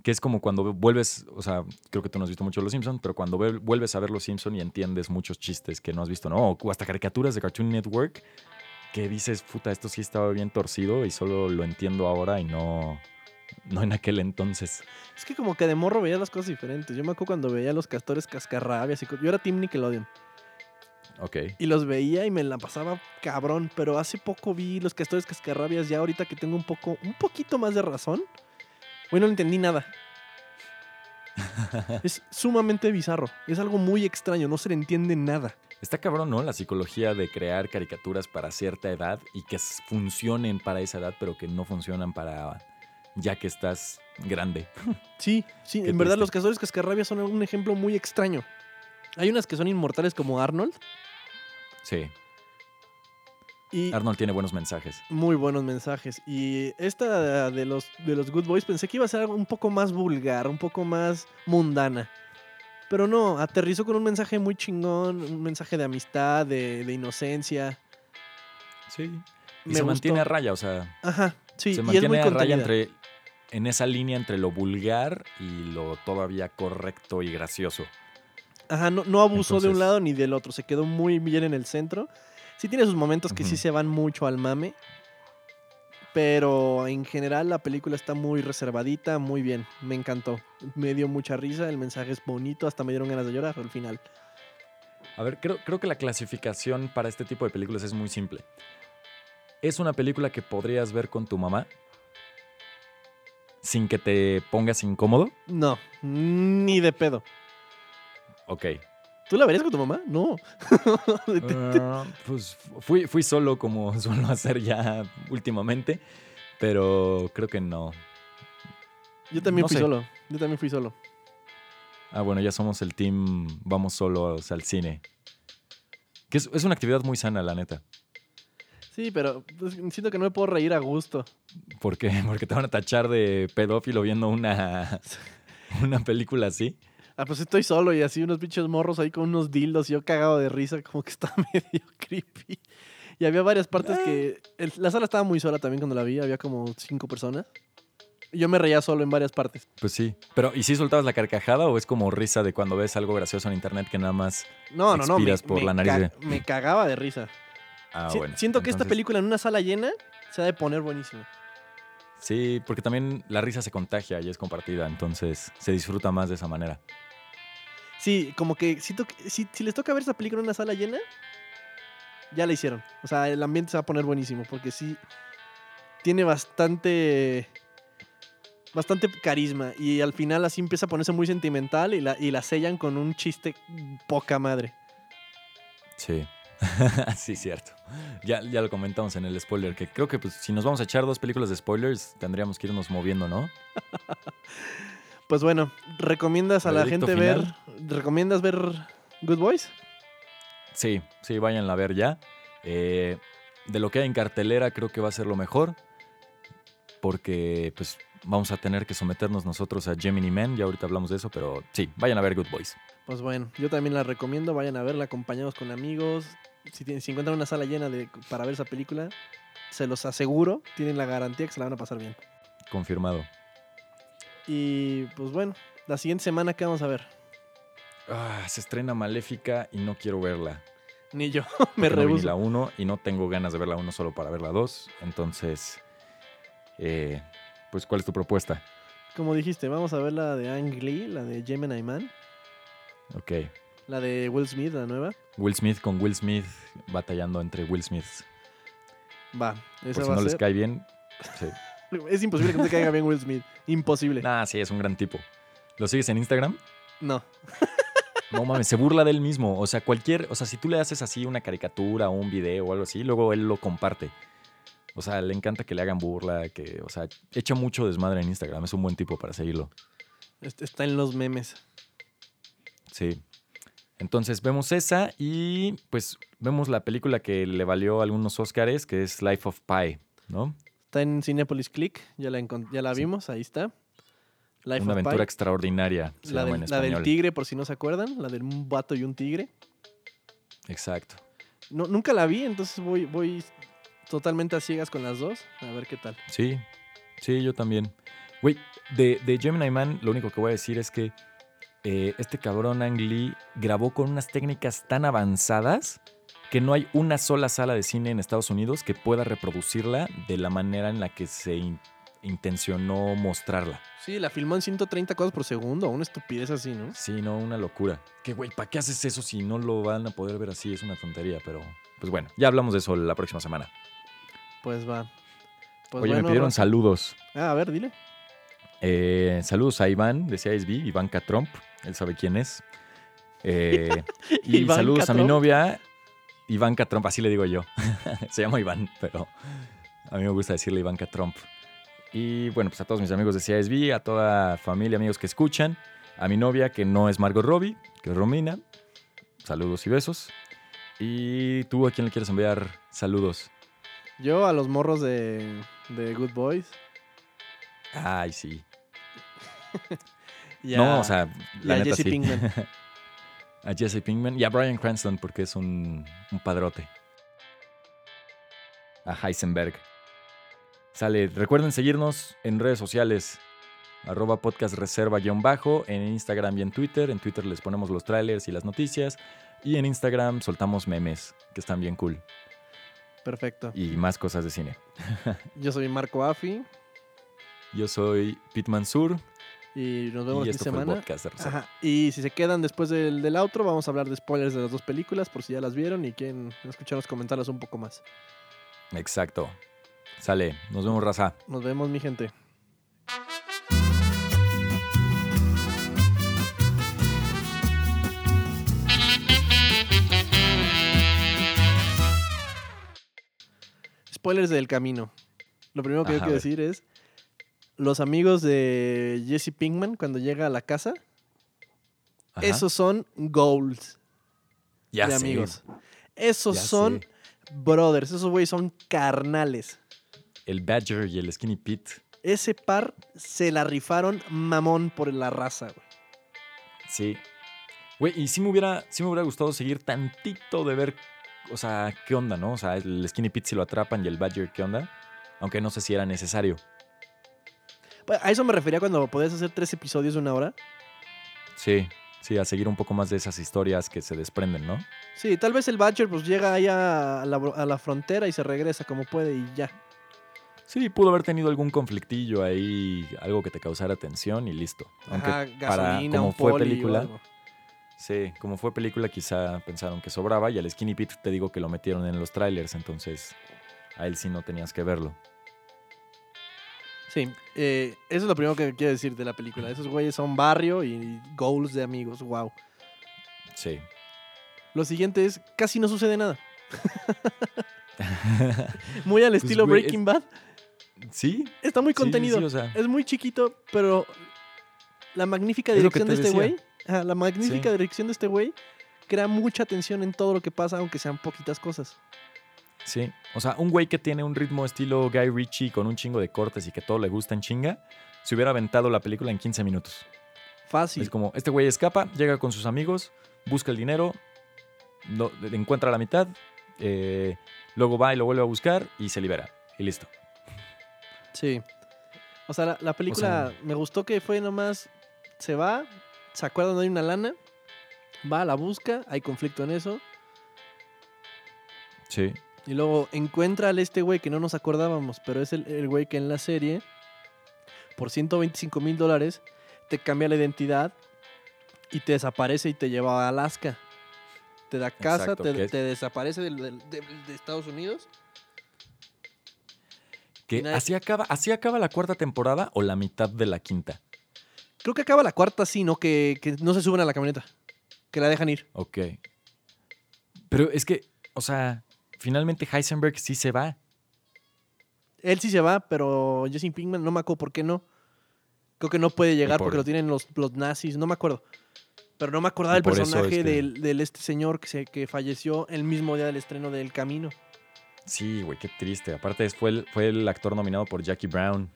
que es como cuando vuelves, o sea, creo que tú no has visto mucho Los Simpsons, pero cuando ve- vuelves a ver Los Simpsons y entiendes muchos chistes que no has visto, ¿no? O hasta caricaturas de Cartoon Network, que dices, puta, esto sí estaba bien torcido y solo lo entiendo ahora y no, no en aquel entonces. Es que como que de morro veías las cosas diferentes. Yo me acuerdo cuando veía los castores cascarrabias y yo era Team Nickelodeon. Ok. Y los veía y me la pasaba cabrón, pero hace poco vi los castores cascarrabias ya ahorita que tengo un poco, un poquito más de razón. Hoy no entendí nada. es sumamente bizarro. Es algo muy extraño, no se le entiende nada. Está cabrón, ¿no? La psicología de crear caricaturas para cierta edad y que funcionen para esa edad, pero que no funcionan para ya que estás grande. Sí, sí, en verdad los castores cascarrabias son un ejemplo muy extraño. Hay unas que son inmortales como Arnold Sí, y Arnold tiene buenos mensajes. muy buenos mensajes. Y esta de los, de los Good Boys pensé que iba a ser algo un poco más vulgar, un poco más mundana. Pero no, aterrizó con un mensaje muy chingón, un mensaje de amistad, de, de inocencia. Sí. Y Me se gustó. mantiene a raya, o sea, Ajá, sí, se y es muy mantiene a raya contenida. entre en esa línea entre lo vulgar y lo todavía correcto y gracioso. Ajá, no, no abusó de un lado ni del otro, se quedó muy bien en el centro. Sí tiene sus momentos que sí se van mucho al mame, pero en general la película está muy reservadita, muy bien, me encantó. Me dio mucha risa, el mensaje es bonito, hasta me dieron ganas de llorar al final. A ver, creo, creo que la clasificación para este tipo de películas es muy simple. Es una película que podrías ver con tu mamá sin que te pongas incómodo. No, ni de pedo. Ok. ¿Tú la verías con tu mamá? No. Ah, pues fui, fui solo como suelo hacer ya últimamente, pero creo que no. Yo también no fui sé. solo. Yo también fui solo. Ah, bueno, ya somos el team, vamos solos al cine. Que es, es una actividad muy sana, la neta. Sí, pero pues, siento que no me puedo reír a gusto. ¿Por qué? Porque te van a tachar de pedófilo viendo una, una película así. Ah, pues estoy solo y así unos pinches morros ahí con unos dildos y yo cagado de risa, como que está medio creepy. Y había varias partes que... el- la sala estaba muy sola también cuando la vi, había como cinco personas. Yo me reía solo en varias partes. Pues sí. Pero, ¿y si soltabas la carcajada o es como risa de cuando ves algo gracioso en internet que nada más... No, no, no. Me, por me la nariz ca- de- me cagaba de risa. Ah, Si- bueno. siento que esta película en una sala llena se ha de poner buenísimo. Sí, porque también la risa se contagia y es compartida, entonces se disfruta más de esa manera. Sí, como que que si, si les toca ver esa película en una sala llena, ya la hicieron. O sea, el ambiente se va a poner buenísimo porque sí tiene bastante bastante carisma y al final así empieza a ponerse muy sentimental y la, y la sellan con un chiste poca madre. Sí. sí, cierto. Ya, ya lo comentamos en el spoiler, que creo que pues, si nos vamos a echar dos películas de spoilers, tendríamos que irnos moviendo, ¿no? Pues bueno, ¿recomiendas a la gente ver recomiendas ver Good Boys? Sí, sí, váyanla a ver ya. Eh, de lo que hay en cartelera, creo que va a ser lo mejor. Porque, pues, vamos a tener que someternos nosotros a Gemini Man. Ya ahorita hablamos de eso, pero sí, vayan a ver Good Boys. Pues bueno, yo también la recomiendo, vayan a verla acompañados con amigos. Si, tienen- si encuentran una sala llena de, para ver esa película, se los aseguro, tienen la garantía que se la van a pasar bien. Confirmado. Y pues bueno, la siguiente semana, ¿qué vamos a ver? Ah, se estrena Maléfica y no quiero verla. Ni yo, me porque no vi rehuso. la 1 y no tengo ganas de ver la 1 solo para ver la 2. Entonces, eh, pues, ¿cuál es tu propuesta? Como dijiste, vamos a ver la de Ang Lee, la de Gemini Man, Ok. la de Will Smith, la nueva. Will Smith con Will Smith batallando entre Will Smiths. Va, esa Por si va no a les ser. cae bien. Sí. Es imposible que no te caiga bien Will Smith. Imposible. Nah, sí, es un gran tipo. ¿Lo sigues en Instagram? No. No mames, se burla de él mismo. O sea, cualquier. O sea, si tú le haces así una caricatura o un video o algo así, luego él lo comparte. O sea, le encanta que le hagan burla, que, o sea, echa mucho desmadre en Instagram. Es un buen tipo para seguirlo. Est- Está en los memes. Sí. Entonces vemos esa y pues vemos la película que le valió algunos Oscars, que es Life of Pi, ¿no? Está en Cinepolis Click, ya la, ya la Sí. vimos, ahí está. Life Una of aventura Pi. extraordinaria, se La llama del, en la del tigre, por si no se acuerdan, la del un vato y un tigre. Exacto. No, nunca la vi, entonces voy, voy totalmente a ciegas con las dos. A ver qué tal. Sí, sí, yo también. Güey, de, de Gemini Man, lo único que voy a decir es que eh, este cabrón Ang Lee grabó con unas técnicas tan avanzadas que no hay una sola sala de cine en Estados Unidos que pueda reproducirla de la manera en la que se in- intencionó mostrarla. Sí, la filmó en 130 cosas por segundo, una estupidez así, ¿no? Sí, no, una locura. Que, güey, ¿para qué haces eso si no lo van a poder ver así? Es una tontería, pero pues bueno, ya hablamos de eso la próxima semana. Pues va. Pues Oye, bueno, me pidieron saludos. Ah, a ver, dile. Eh, saludos a Iván de CISB, Ivanka Trump, él sabe quién es. Eh, y saludos a mi novia, Ivanka Trump, así le digo yo. Se llama Iván, pero a mí me gusta decirle Ivanka Trump. Y bueno, pues a todos mis amigos de CISB, a toda familia, amigos que escuchan, a mi novia que no es Margot Robbie, que es Romina, saludos y besos. Y tú a quién le quieres enviar saludos. Yo a los morros de, de Good Boys. Ay, sí. Y no, a- o sea, y la a neta Jesse sí. Pinkman. a Jesse Pinkman y a Brian Cranston porque es un, un padrote. A Heisenberg. Sale, recuerden seguirnos en redes sociales. Arroba podcast reserva guion bajo en Instagram y en Twitter. En Twitter les ponemos los trailers y las noticias. Y en Instagram soltamos memes, que están bien cool. Perfecto. Y más cosas de cine. Yo soy Marco Afi Yo soy Pete Mansur y nos vemos y la semana. Ajá. Y si se quedan después del, del outro, vamos a hablar de spoilers de las dos películas, por si ya las vieron y quieren escucharnos comentarlas un poco más. Exacto. Sale, nos vemos, raza. Nos vemos, mi gente. Spoilers del camino. Lo primero que yo Ajá, quiero a ver. decir es, los amigos de Jesse Pinkman cuando llega a la casa, Ajá. esos son goals Ya de sé, amigos. Esos ya son sé. brothers, esos güeyes son carnales. El Badger y el Skinny Pete. Ese par se la rifaron mamón por la raza, güey. Sí. Güey, y sí me hubiera, sí me hubiera gustado seguir tantito de ver, o sea, qué onda, ¿no? O sea, el Skinny Pete si lo atrapan y el Badger, ¿qué onda? Aunque no sé si era necesario. A eso me refería cuando podías hacer tres episodios de una hora. Sí, sí, a seguir un poco más de esas historias que se desprenden, ¿no? Sí, tal vez el Badger pues llega ahí a la, a la frontera y se regresa como puede y ya. Sí, pudo haber tenido algún conflictillo ahí, algo que te causara tensión y listo. Aunque Ajá, para gasolina, como un fue película, sí, como fue película quizá pensaron que sobraba y al Skinny Pete te digo que lo metieron en los trailers, entonces a él sí no tenías que verlo. Sí, eh, eso es lo primero que quiero decir de la película. Esos güeyes son barrio y goals de amigos, wow. Sí. Lo siguiente es, casi no sucede nada. Muy al Pues, estilo güey, Breaking Bad. sí, Está muy sí, contenido. sí, o sea, Es muy chiquito, pero la magnífica dirección de te este decía. güey, ajá, la magnífica Sí. dirección de este güey crea mucha atención en todo lo que pasa, aunque sean poquitas cosas. Sí, o sea, un güey que tiene un ritmo estilo Guy Ritchie con un chingo de cortes y que todo le gusta en chinga, se hubiera aventado la película en 15 minutos. Fácil. Es como, este güey escapa, llega con sus amigos, busca el dinero, lo- encuentra la mitad, eh, luego va y lo vuelve a buscar y se libera. Y listo. Sí. O sea, la, la película me gustó que fue nomás, se va, se acuerda donde hay una lana, va, la busca, hay conflicto en eso, Sí. Y luego encuentra al este güey que no nos acordábamos, pero es el, el güey que en la serie, por 125 mil dólares, te cambia la identidad y te desaparece y te lleva a Alaska. Te da casa, Exacto, te, te desaparece de, de Estados Unidos. Que así acaba, así acaba la cuarta temporada o la mitad de la quinta. Creo que acaba la cuarta, sí, ¿no? Que, que no se suben a la camioneta. Que la dejan ir. Ok. Pero es que, o sea, finalmente Heisenberg sí se va. Él sí se va, pero Jesse Pinkman no me acuerdo por qué no. Creo que no puede llegar por- porque lo tienen los, los nazis, no me acuerdo. Pero no me acordaba del personaje es que- del, del este señor que, se, que falleció el mismo día del estreno de El Camino. Sí, güey, qué triste. Aparte, fue el, fue el actor nominado por Jackie Brown.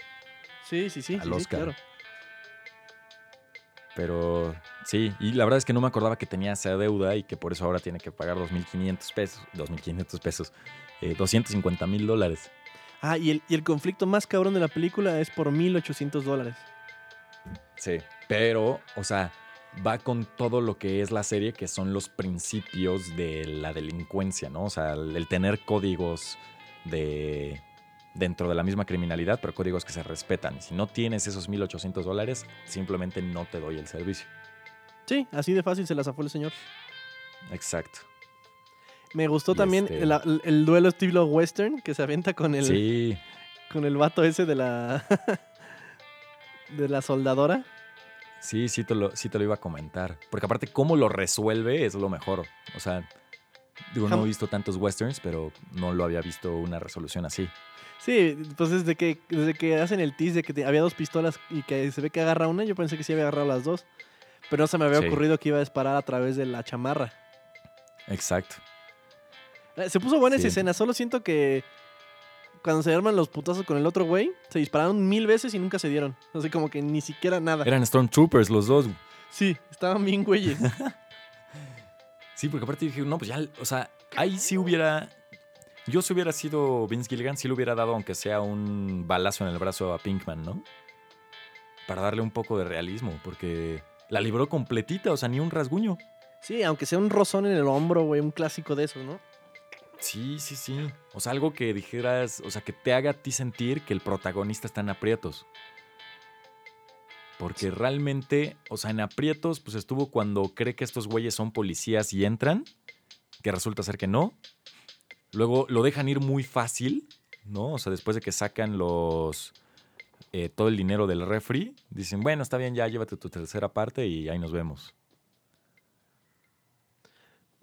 Sí, sí, sí. Al sí, sí, claro. Pero sí, y la verdad es que no me acordaba que tenía esa deuda y que por eso ahora tiene que pagar 2.500 pesos. 2.500 pesos. Eh, 250 mil dólares. Ah, y el, y el conflicto más cabrón de la película es por 1.800 dólares. Sí. Pero, o sea, va con todo lo que es la serie, que son los principios de la delincuencia, ¿no? O sea, el, el tener códigos de dentro de la misma criminalidad, pero códigos que se respetan. Si no tienes esos 1.800 dólares, simplemente no te doy el servicio. Sí, así de fácil se la zafó el señor. Exacto. Me gustó Y también este- el, el- el duelo estilo western que se avienta con el, Sí, con el vato ese de la de la soldadora. Sí, sí te, lo, sí te lo iba a comentar. Porque aparte, cómo lo resuelve es lo mejor. O sea, digo, no he visto tantos westerns, pero no lo había visto una resolución así. Sí, pues desde que, desde que hacen el tease de que te- había dos pistolas y que se ve que agarra una, yo pensé que sí había agarrado las dos. Pero no se me había Sí. ocurrido que iba a disparar a través de la chamarra. Exacto. Eh, Se puso buena esa escena, solo siento que cuando se arman los putazos con el otro güey, se dispararon mil veces y nunca se dieron. Así como que ni siquiera nada. Eran Stormtroopers los dos. Sí, estaban bien güeyes. Sí, porque aparte dije, no, pues ya, o sea, ahí sí hubiera. Yo si hubiera sido Vince Gilligan, sí le hubiera dado, aunque sea un balazo en el brazo a Pinkman, ¿no? Para darle un poco de realismo, porque la libró completita, o sea, ni un rasguño. Sí, aunque sea un rozón en el hombro, güey, un clásico de esos, ¿no? Sí, sí, sí. O sea, algo que dijeras, o sea, que te haga a ti sentir que el protagonista está en aprietos. Porque realmente, o sea, en aprietos, pues estuvo cuando cree que estos güeyes son policías y entran, que resulta ser que no. Luego lo dejan ir muy fácil, ¿no? O sea, después de que sacan los. eh, todo el dinero del refri, dicen, bueno, está bien, ya llévate tu tercera parte y ahí nos vemos.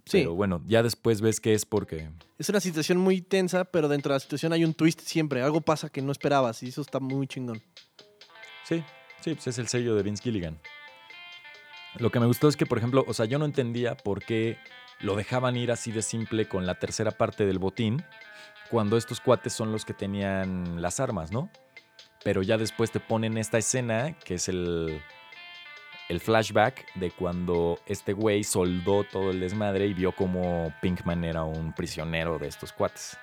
Sí, Pero bueno, ya después ves que es porque es una situación muy tensa, pero dentro de la situación hay un twist siempre. Algo pasa que no esperabas y eso está muy chingón. Sí, sí, pues es el sello de Vince Gilligan. Lo que me gustó es que, por ejemplo, o sea, yo no entendía por qué lo dejaban ir así de simple con la tercera parte del botín, cuando estos cuates son los que tenían las armas, ¿no? Pero ya después te ponen esta escena, que es el, el flashback de cuando este güey soldó todo el desmadre y vio como Pinkman era un prisionero de estos cuates.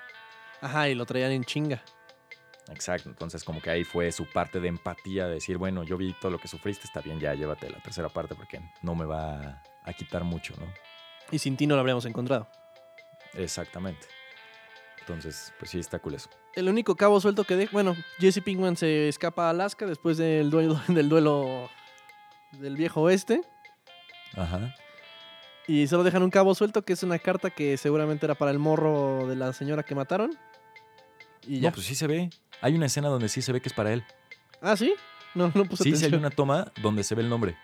Ajá, y lo traían en chinga. Exacto, entonces como que ahí fue su parte de empatía, de decir, bueno, yo vi todo lo que sufriste, está bien, ya llévate la tercera parte porque no me va a quitar mucho, ¿no? Y sin ti no lo habríamos encontrado. Exactamente. Entonces, pues sí, está cool eso. El único cabo suelto que deja. Bueno, Jesse Pinkman se escapa a Alaska después del duelo, del duelo del viejo oeste. Ajá. Y solo dejan un cabo suelto que es una carta que seguramente era para el morro de la señora que mataron. Y ya. No, pues sí se ve. Hay una escena donde sí se ve que es para él. Ah, sí. No, no puse Sí, sí hay atención. una toma donde se ve el nombre.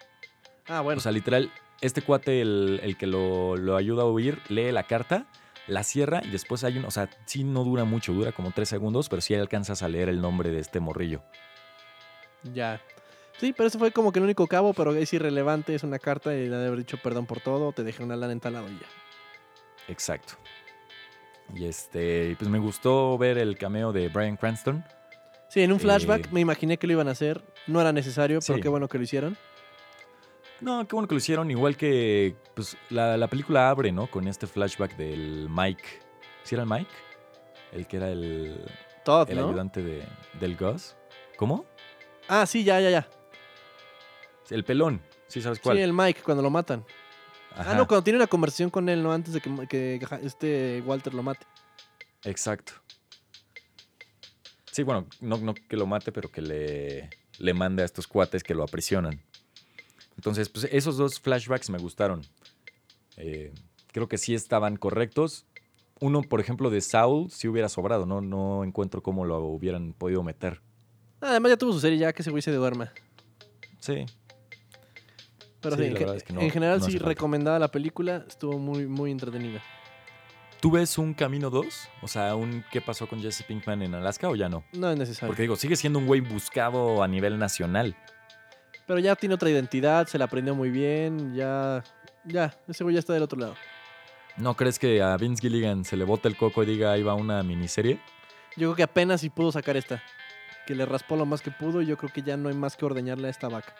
Ah, bueno. O sea, literal, este cuate, el, el que lo, lo ayuda a huir, lee la carta, la cierra y después hay un... O sea, sí no dura mucho, dura como tres segundos, pero sí alcanzas a leer el nombre de este morrillo. Ya. Sí, pero ese fue como que el único cabo, pero es irrelevante, es una carta y de haber dicho perdón por todo, te dejé una lana en tal lado y ya. Exacto. Y este, pues me gustó ver el cameo de Brian Cranston. Sí, en un flashback Eh, me imaginé que lo iban a hacer, no era necesario, pero Sí. qué bueno que lo hicieron. No, qué bueno que lo hicieron. Igual que, pues, la, la película abre, ¿no? Con este flashback del Mike. ¿Sí era el Mike? El que era el, Todd, el ¿no? ayudante de, del Gus. ¿Cómo? Ah, sí, ya, ya, ya. El pelón. ¿Sí sabes cuál? Sí, el Mike, cuando lo matan. Ajá. Ah, no, cuando tiene una conversación con él, ¿no? Antes de que, que este Walter lo mate. Exacto. Sí, bueno, no, no que lo mate, pero que le, le mande a estos cuates que lo aprisionan. Entonces, pues esos dos flashbacks me gustaron. Eh, creo que sí estaban correctos. Uno, por ejemplo, de Saul, sí hubiera sobrado, ¿no? No encuentro cómo lo hubieran podido meter. Además ya tuvo su serie ya que ese güey se duerma. Sí. Pero sí, en, la ge- verdad es que no- en general no sí recomendada la película, estuvo muy, muy entretenida. ¿Tú ves un Camino 2? O sea, un ¿qué pasó con Jesse Pinkman en Alaska o ya no? No es necesario. Porque digo, sigue siendo un güey buscado a nivel nacional. Pero ya tiene otra identidad, se la aprendió muy bien, ya, ya, ese güey ya está del otro lado. ¿No crees que a Vince Gilligan se le bota el coco y diga ahí va una miniserie? Yo creo que apenas si pudo sacar esta. Que le raspó lo más que pudo y yo creo que ya no hay más que ordeñarle a esta vaca.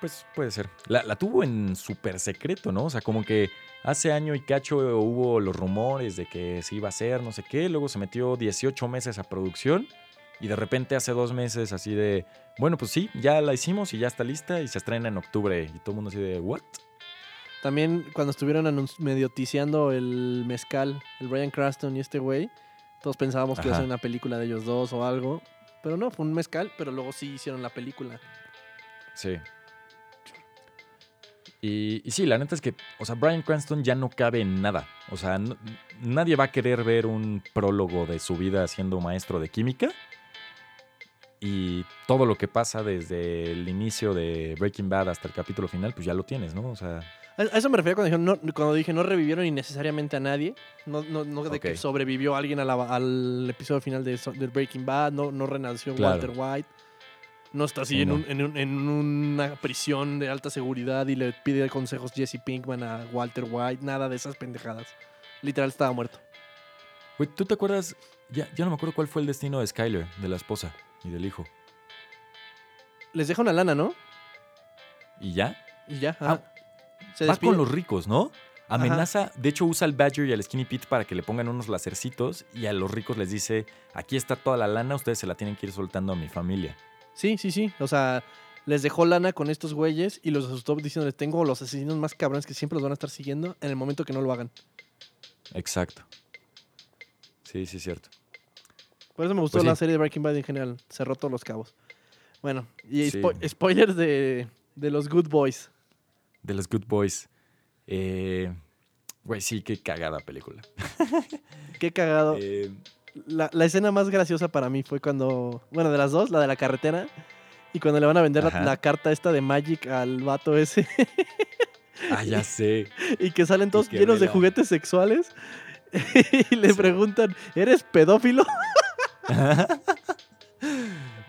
Pues puede ser. La, la tuvo en súper secreto, ¿no? O sea, como que hace año y cacho hubo los rumores de que se iba a hacer, no sé qué. Luego se metió 18 meses a producción. Y de repente hace dos meses así de, bueno, pues sí, ya la hicimos y ya está lista y se estrena en octubre. Y todo el mundo así de, ¿what? También cuando estuvieron medio tiseando el mezcal, el Brian Cranston y este güey, todos pensábamos que iba a ser una película de ellos dos o algo. Pero no, fue un mezcal, pero luego sí hicieron la película. Sí. Y, y sí, la neta es que, o sea, Brian Cranston ya no cabe en nada. O sea, no- nadie va a querer ver un prólogo de su vida siendo maestro de química. Y todo lo que pasa desde el inicio de Breaking Bad hasta el capítulo final, pues ya lo tienes, ¿no? O sea, A eso me refería cuando, dijeron, no, cuando dije no revivieron innecesariamente a nadie. No, no, no de que sobrevivió alguien a la- al episodio final de, Breaking Bad, no, no renació Claro. Walter White. No está así Sí, en, no. un- en un- en una prisión de alta seguridad y le pide consejos Jesse Pinkman a Walter White. Nada de esas pendejadas. Literal estaba muerto. güey, ¿tú te acuerdas? Ya, ya no me acuerdo cuál fue el destino de Skyler, de la esposa y del hijo. Les deja una lana, ¿no? ¿Y ya? Y ya. Ah. Se Va con los ricos, ¿no? Amenaza, de hecho usa al Badger y al Skinny Pete para que le pongan unos lacercitos y a los ricos les dice, aquí está toda la lana, ustedes se la tienen que ir soltando a mi familia. Sí, sí, sí. O sea, les dejó lana con estos güeyes y los asustó diciéndoles, tengo los asesinos más cabrones que siempre los van a estar siguiendo en el momento que no lo hagan. Exacto. Sí, sí, es cierto. Por eso me gustó Pues sí. la serie de Breaking Bad en general. Cerró todos los cabos. Bueno, y Sí. spo- spoilers de, de los Good Boys. De los Good Boys. Eh, Güey, sí, qué cagada película. Qué cagado. Eh, La, la escena más graciosa para mí fue cuando, bueno, de las dos, la de la carretera. Y cuando le van a vender la, carta esta de Magic al vato ese. ah, ya sé. y que salen todos que llenos de juguetes sexuales. y le preguntan, ¿eres pedófilo?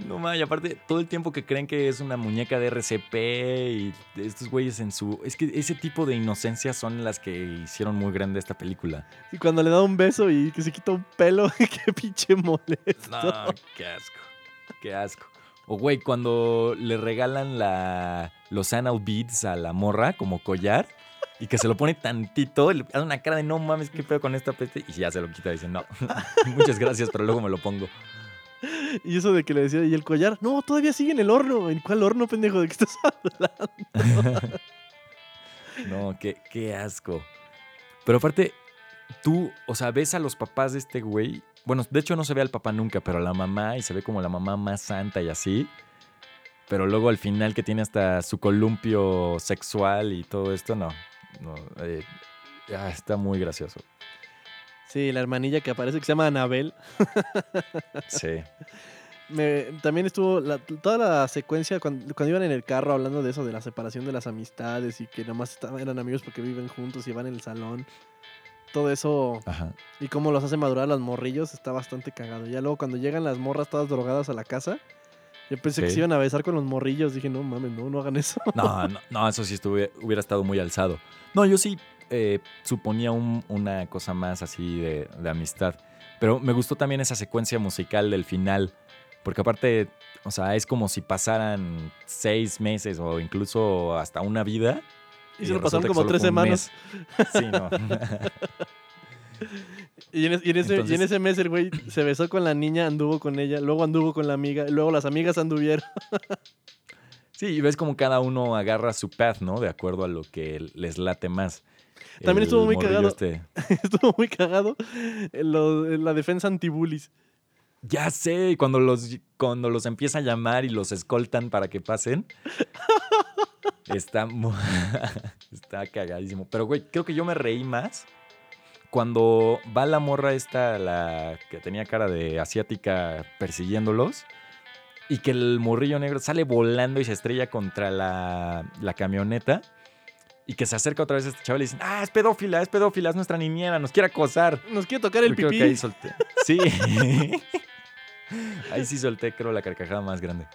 No mames, aparte, todo el tiempo que creen que es una muñeca de RCP y estos güeyes en su. Es que ese tipo de inocencias son las que hicieron muy grande esta película. Y cuando le da un beso y que se quita un pelo, qué pinche molesto. No, qué asco. Qué asco. O güey, cuando le regalan la, los anal beads a la morra como collar y que se lo pone tantito, le hace una cara de no mames, qué pedo con esta peste y ya se lo quita y dice, no, muchas gracias, pero luego me lo pongo. Y eso de que le decía, ¿y el collar? No, todavía sigue en el horno. ¿En cuál horno, pendejo? ¿De qué estás hablando? No, qué, qué asco. Pero aparte, tú, o sea, ves a los papás de este güey. Bueno, de hecho no se ve al papá nunca, pero a la mamá y se ve como la mamá más santa y así. Pero luego al final que tiene hasta su columpio sexual y todo esto, no. no eh, ah, está muy gracioso. Sí, la hermanilla que aparece, que se llama Anabel. Sí. Me- también estuvo la- toda la secuencia cuando, cuando iban en el carro hablando de eso, de la separación de las amistades y que nomás estaban, eran amigos porque viven juntos y van en el salón. Todo eso Ajá. y cómo los hace madurar los morrillos está bastante cagado. Ya luego cuando llegan las morras todas drogadas a la casa, yo pensé que se iban a besar con los morrillos. Dije, no mames, no, no hagan eso. No, no, no, eso sí estuve, hubiera estado muy alzado. No, yo sí eh, suponía un- una cosa más así de, de amistad. Pero me gustó también esa secuencia musical del final. Porque aparte, o sea, es como si pasaran seis meses o incluso hasta una vida. Y se lo pasaron como tres semanas. mes. Sí, no. Y en, es- y en ese, y en Entonces- ese mes el güey se besó con la niña, anduvo con ella, luego anduvo con la amiga, luego las amigas anduvieron. Sí, y ves como cada uno agarra su path, ¿no? De acuerdo a lo que les late más. También El estuvo muy cagado. este- Estuvo muy cagado en, lo- en la defensa anti-bullies. Ya sé, cuando los, cuando los empieza a llamar y los escoltan para que pasen. está, está cagadísimo. Pero, güey, creo que yo me reí más cuando va la morra esta, la que tenía cara de asiática persiguiéndolos. Y que el morrillo negro sale volando y se estrella contra la, la camioneta. Y que se acerca otra vez a este chaval y dicen, ah, es pedófila, es pedófila, es nuestra niñera, nos quiere acosar. Nos quiere tocar el Yo creo pipí. que ahí solté. Sí. ahí sí solté, creo, la carcajada más grande.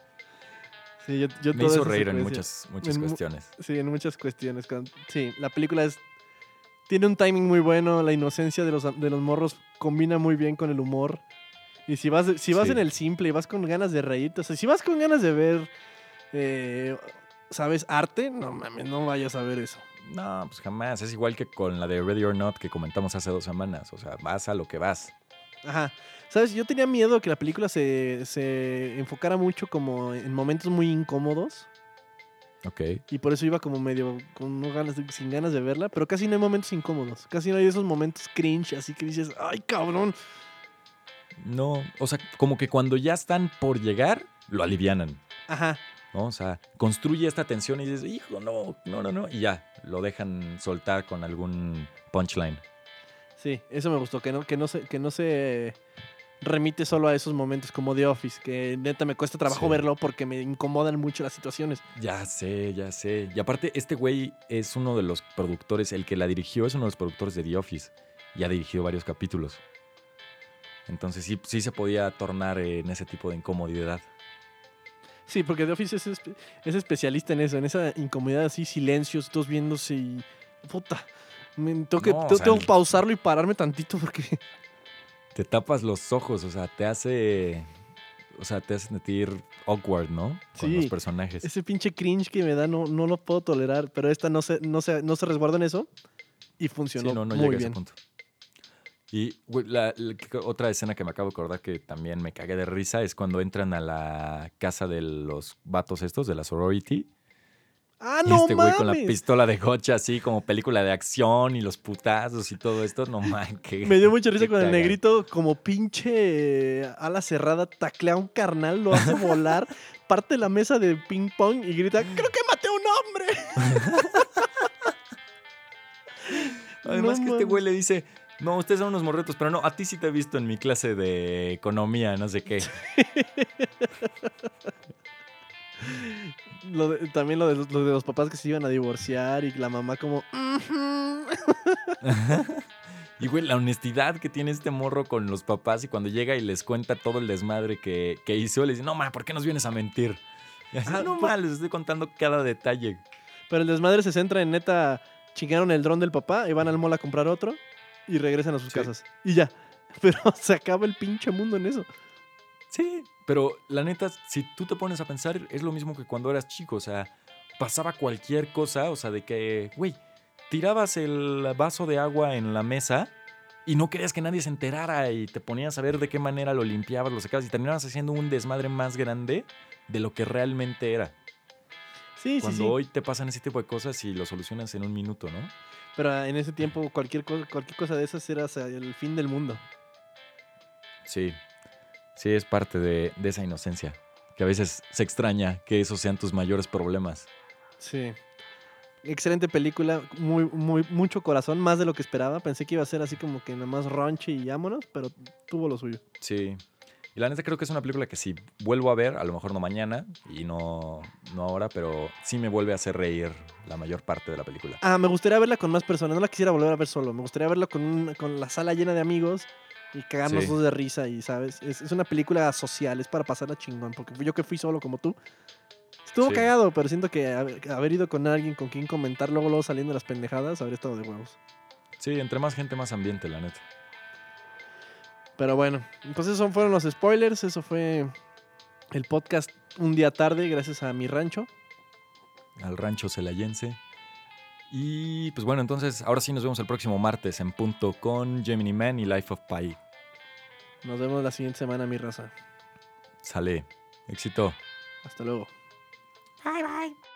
Sí, yo, yo Me hizo reír en muchas, muchas en cuestiones. Sí, en muchas cuestiones. Sí, la película es. Tiene un timing muy bueno, la inocencia de los, de los morros combina muy bien con el humor. Y si vas, si vas Sí. en el simple y vas con ganas de reírte, o sea, si vas con ganas de ver, eh, ¿sabes? Arte, no mames, no vayas a ver eso. No, pues jamás. Es igual que con la de Ready or Not que comentamos hace dos semanas. O sea, vas a lo que vas. Ajá. ¿Sabes? Yo tenía miedo que la película se, se enfocara mucho como en momentos muy incómodos. Ok. Y por eso iba como medio con no ganas de- sin ganas de verla. Pero casi no hay momentos incómodos. Casi no hay esos momentos cringe. Así que dices, ¡ay, cabrón! No, o sea, como que cuando ya están por llegar, lo alivianan. Ajá. ¿No? O sea, construye esta tensión y dices, hijo, no, no, no, no. Y ya, lo dejan soltar con algún punchline. Sí, eso me gustó. Que no, que no, se, que no se remite solo a esos momentos como The Office. Que neta me cuesta trabajo Sí. verlo porque me incomodan mucho las situaciones. Ya sé, ya sé. Y aparte, este güey es uno de los productores, el que la dirigió es uno de los productores de The Office. Y ha dirigido varios capítulos. Entonces sí, sí se podía tornar en ese tipo de incomodidad. Sí, porque The Office es, espe- es especialista en eso, en esa incomodidad así, silencios, todos viéndose y. Puta. Me, tengo, que, No, o tengo- sea, tengo el- que pausarlo y pararme tantito porque. Te tapas los ojos, o sea, te hace. O sea, te hace sentir awkward, ¿no? Con Sí, los personajes. Ese pinche cringe que me da no, no lo puedo tolerar. Pero esta no se, no se, no se resguarda en eso y funcionó Sí, no, no muy llega a ese bien. punto. Y la- la- otra escena que me acabo de acordar que también me cagué de risa es cuando entran a la casa de los vatos estos, de la sorority. ¡Ah, y no este güey con la pistola de gocha así como película de acción y los putazos y todo esto. No man, que Me dio mucha risa cuando el negrito, como pinche ala cerrada, taclea a un carnal, lo hace volar, parte la mesa de ping pong y grita: ¡Creo que maté a un hombre! Además No que este güey le dice, no, ustedes son unos morretos, pero no, a ti sí te he visto en mi clase de economía, no sé qué. Lo de- también lo de, los- lo de los papás que se iban a divorciar y la mamá, como. Y güey, la honestidad que tiene este morro con los papás y cuando llega y les cuenta todo el desmadre que, que hizo, le dice, no, ma, ¿por qué nos vienes a mentir? Y así, Ah, no, ma, les estoy contando cada detalle. Pero el desmadre se centra en neta. Chingaron el dron del papá y van al mall a comprar otro y regresan a sus Sí. casas. Y ya. Pero se acaba el pinche mundo en eso. Sí, pero la neta, si tú te pones a pensar, es lo mismo que cuando eras chico, o sea, pasaba cualquier cosa, o sea, de que, güey, tirabas el vaso de agua en la mesa y no querías que nadie se enterara y te ponías a ver de qué manera lo limpiabas, lo sacabas y terminabas haciendo un desmadre más grande de lo que realmente era. Sí, Cuando sí. hoy te pasan ese tipo de cosas y lo solucionas en un minuto, ¿no? Pero en ese tiempo cualquier cosa, cualquier cosa de esas era o sea, el fin del mundo. Sí, sí, es parte de, de esa inocencia, que a veces se extraña que esos sean tus mayores problemas. Sí. Excelente película, muy, muy, mucho corazón, más de lo que esperaba. Pensé que iba a ser así como que nada más raunchy y vámonos, pero tuvo lo suyo. Sí. Y la neta creo que es una película que si vuelvo a ver, a lo mejor no mañana y no, no ahora, pero sí me vuelve a hacer reír la mayor parte de la película. Ah, me gustaría verla con más personas, no la quisiera volver a ver solo. Me gustaría verla con, un- con la sala llena de amigos y cagarnos Sí. de risa y, ¿sabes? Es, es una película social, es para pasarla chingón, porque yo que fui solo como tú. Estuvo Sí. cagado, pero siento que haber, haber ido con alguien con quien comentar luego, luego saliendo las pendejadas, habría estado de huevos. Sí, entre más gente, más ambiente, la neta. Pero bueno, entonces esos fueron los spoilers. Eso fue el podcast un día tarde, gracias a mi rancho. Al rancho celayense. Y pues bueno, entonces ahora sí nos vemos el próximo martes en punto con Gemini Man y Life of Pi. Nos vemos la siguiente semana, mi raza. Sale. Éxito. Hasta luego. Bye, bye.